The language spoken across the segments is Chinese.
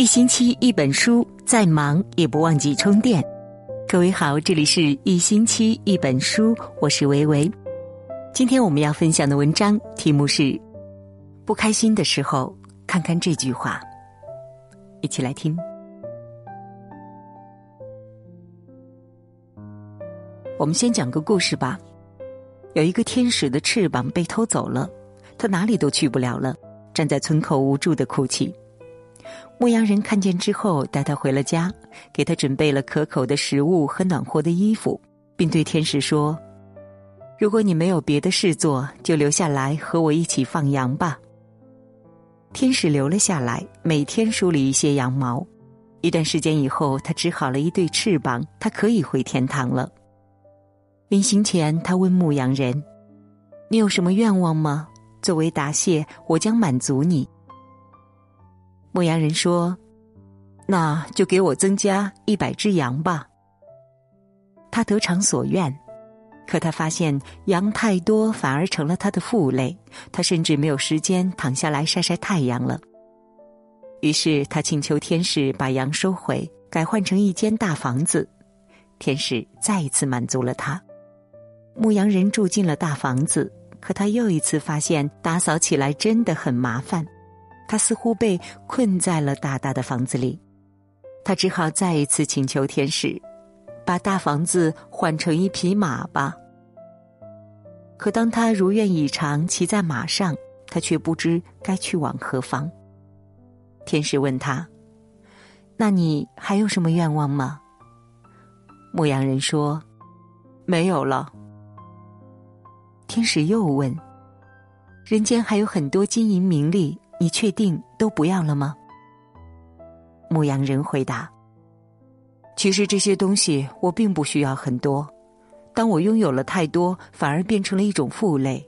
一星期一本书，再忙也不忘记充电。各位好，这里是一星期一本书，我是维维。今天我们要分享的文章题目是：不开心的时候，看看这句话。一起来听。我们先讲个故事吧。有一个天使的翅膀被偷走了，他哪里都去不了了，站在村口无助的哭泣。牧羊人看见之后，带他回了家，给他准备了可口的食物和暖和的衣服，并对天使说：“如果你没有别的事做，就留下来和我一起放羊吧。”天使留了下来，每天梳理一些羊毛。一段时间以后，他织好了一对翅膀，他可以回天堂了。临行前，他问牧羊人：“你有什么愿望吗？作为答谢，我将满足你。”牧羊人说：“那就给我增加一百只羊吧。”他得偿所愿，可他发现羊太多，反而成了他的负累。他甚至没有时间躺下来晒晒太阳了。于是他请求天使把羊收回，改换成一间大房子。天使再一次满足了他。牧羊人住进了大房子，可他又一次发现打扫起来真的很麻烦。他似乎被困在了大大的房子里，他只好再一次请求天使，把大房子换成一匹马吧。可当他如愿以偿骑在马上，他却不知该去往何方。天使问他：“那你还有什么愿望吗？”牧羊人说：“没有了。”天使又问：“人间还有很多金银名利。”你确定都不要了吗？牧羊人回答：“其实这些东西我并不需要很多，当我拥有了太多，反而变成了一种负累，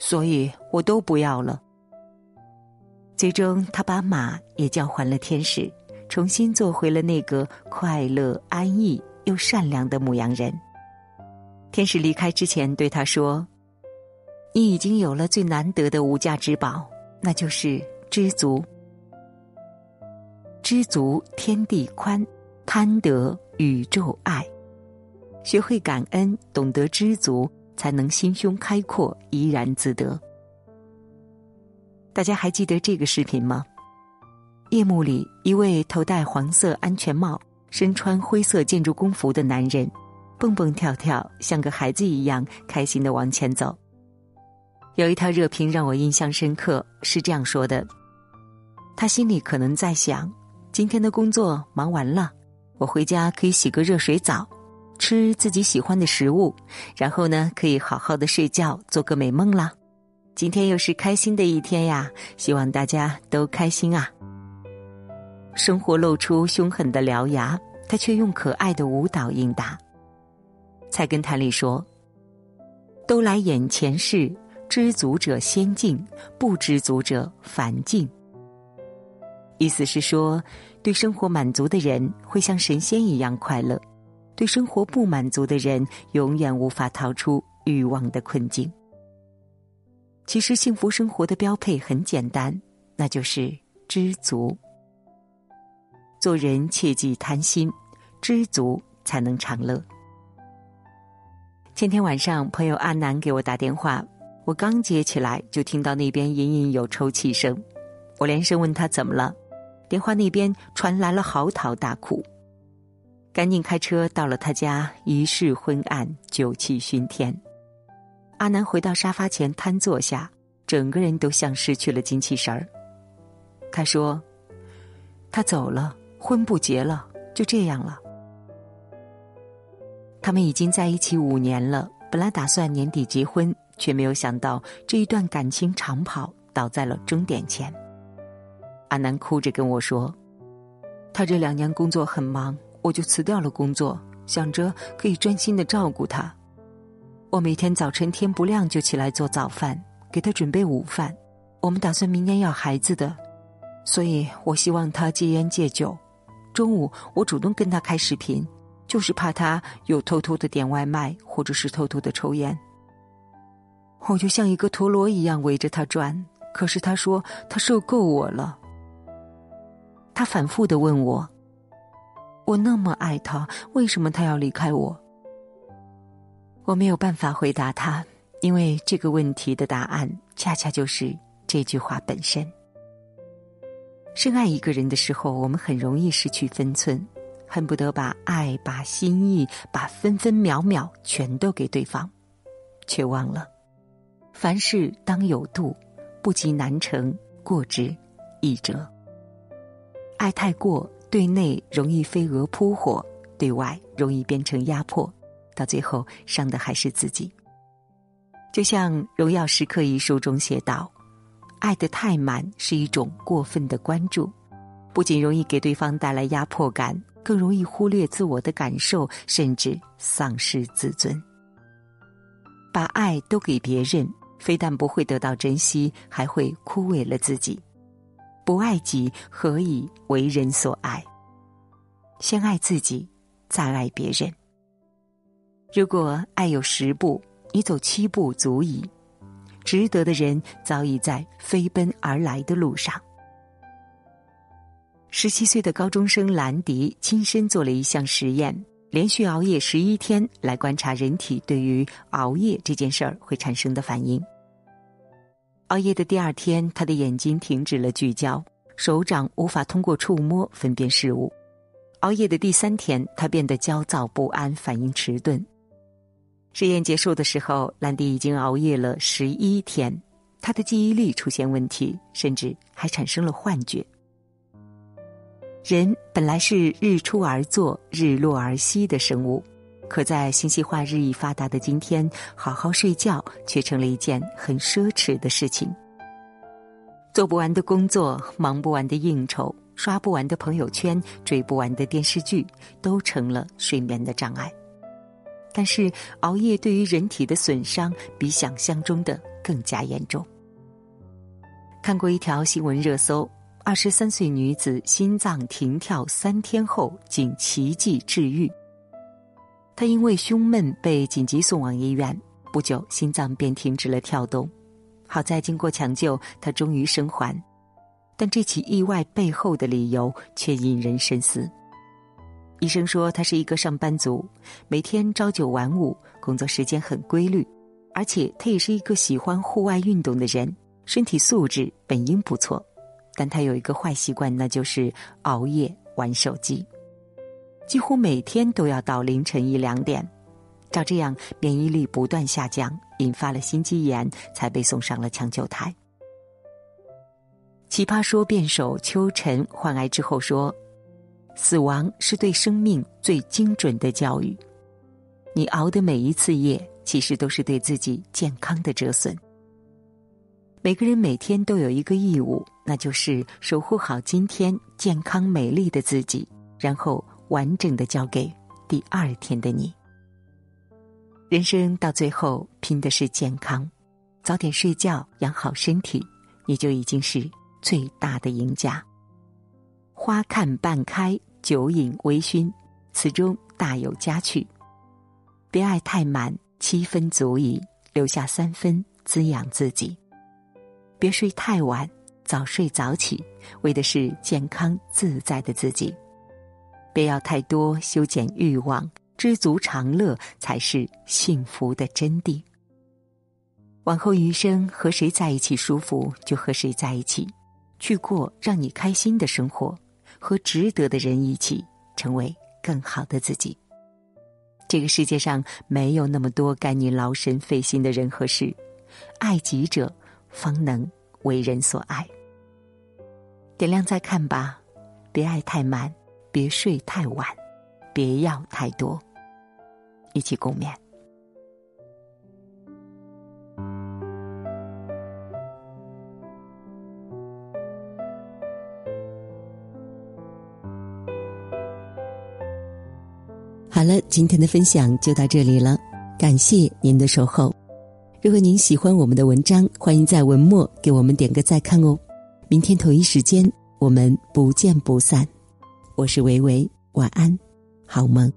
所以我都不要了。”最终，他把马也交还了天使，重新做回了那个快乐、安逸又善良的牧羊人。天使离开之前对他说：“你已经有了最难得的无价之宝。”那就是知足，知足天地宽，贪得宇宙爱。学会感恩，懂得知足，才能心胸开阔，怡然自得。大家还记得这个视频吗？夜幕里，一位头戴黄色安全帽、身穿灰色建筑工服的男人，蹦蹦跳跳，像个孩子一样开心的往前走。有一条热评让我印象深刻，是这样说的：他心里可能在想，今天的工作忙完了，我回家可以洗个热水澡，吃自己喜欢的食物，然后呢，可以好好的睡觉，做个美梦啦。今天又是开心的一天呀，希望大家都开心啊。生活露出凶狠的獠牙，他却用可爱的舞蹈应答。菜根谭里说：“都来眼前事。”知足者先进，不知足者凡进。意思是说，对生活满足的人会像神仙一样快乐，对生活不满足的人永远无法逃出欲望的困境。其实，幸福生活的标配很简单，那就是知足。做人切忌贪心，知足才能长乐。前天晚上，朋友阿南给我打电话。我刚接起来，就听到那边隐隐有抽泣声。我连声问他怎么了，电话那边传来了嚎啕大哭。赶紧开车到了他家，一室昏暗，酒气熏天。阿南回到沙发前瘫坐下，整个人都像失去了精气神儿。他说：“他走了，婚不结了，就这样了。他们已经在一起五年了，本来打算年底结婚。”却没有想到这一段感情长跑倒在了终点前。阿南哭着跟我说：“他这两年工作很忙，我就辞掉了工作，想着可以专心的照顾他。我每天早晨天不亮就起来做早饭，给他准备午饭。我们打算明年要孩子的，所以我希望他戒烟戒酒。中午我主动跟他开视频，就是怕他又偷偷的点外卖，或者是偷偷的抽烟。”我就像一个陀螺一样围着他转，可是他说他受够我了。他反复的问我：“我那么爱他，为什么他要离开我？”我没有办法回答他，因为这个问题的答案恰恰就是这句话本身。深爱一个人的时候，我们很容易失去分寸，恨不得把爱、把心意、把分分秒秒全都给对方，却忘了，凡事当有度，不及难成，过之易折。爱太过，对内容易飞蛾扑火，对外容易变成压迫。到最后，伤的还是自己。就像《荣耀时刻》一书中写道：“爱的太满是一种过分的关注，不仅容易给对方带来压迫感，更容易忽略自我的感受，甚至丧失自尊。把爱都给别人，非但不会得到珍惜，还会枯萎了自己。不爱己，何以为人所爱？先爱自己，再爱别人。”如果爱有十步，你走七步足矣。值得的人早已在飞奔而来的路上。十七岁的高中生兰迪亲身做了一项实验，连续熬夜十一天，来观察人体对于熬夜这件事儿会产生的反应。熬夜的第二天，他的眼睛停止了聚焦，手掌无法通过触摸分辨事物。熬夜的第三天，他变得焦躁不安，反应迟钝。实验结束的时候，兰迪已经熬夜了十一天，他的记忆力出现问题，甚至还产生了幻觉。人本来是日出而作、日落而息的生物，可在信息化日益发达的今天，好好睡觉却成了一件很奢侈的事情。做不完的工作、忙不完的应酬、刷不完的朋友圈、追不完的电视剧，都成了睡眠的障碍。但是熬夜对于人体的损伤比想象中的更加严重。看过一条新闻热搜：二十三岁女子心脏停跳三天后竟奇迹治愈。她因为胸闷被紧急送往医院，不久心脏便停止了跳动。好在经过抢救，她终于生还。但这起意外背后的理由却引人深思。医生说，他是一个上班族，每天朝九晚五，工作时间很规律，而且他也是一个喜欢户外运动的人，身体素质本应不错。但他有一个坏习惯，那就是熬夜玩手机，几乎每天都要到凌晨一两点。照这样，免疫力不断下降，引发了心肌炎，才被送上了抢救台。奇葩说辩手邱晨患癌之后说。死亡是对生命最精准的教育，你熬的每一次夜，其实都是对自己健康的折损。每个人每天都有一个义务，那就是守护好今天健康美丽的自己，然后完整的交给第二天的你。人生到最后拼的是健康，早点睡觉，养好身体，你就已经是最大的赢家。花看半开，酒饮微醺，此中大有佳趣。别爱太满，七分足矣，留下三分滋养自己。别睡太晚，早睡早起，为的是健康自在的自己。别要太多，修剪欲望，知足常乐才是幸福的真谛。往后余生，和谁在一起舒服就和谁在一起，去过让你开心的生活。和值得的人一起，成为更好的自己。这个世界上没有那么多该你劳神费心的人和事，爱己者方能为人所爱。点亮再看吧，别爱太满，别睡太晚，别要太多，一起共勉。好了，今天的分享就到这里了，感谢您的守候。如果您喜欢我们的文章，欢迎在文末给我们点个再看哦。明天同一时间，我们不见不散。我是维维，晚安，好梦。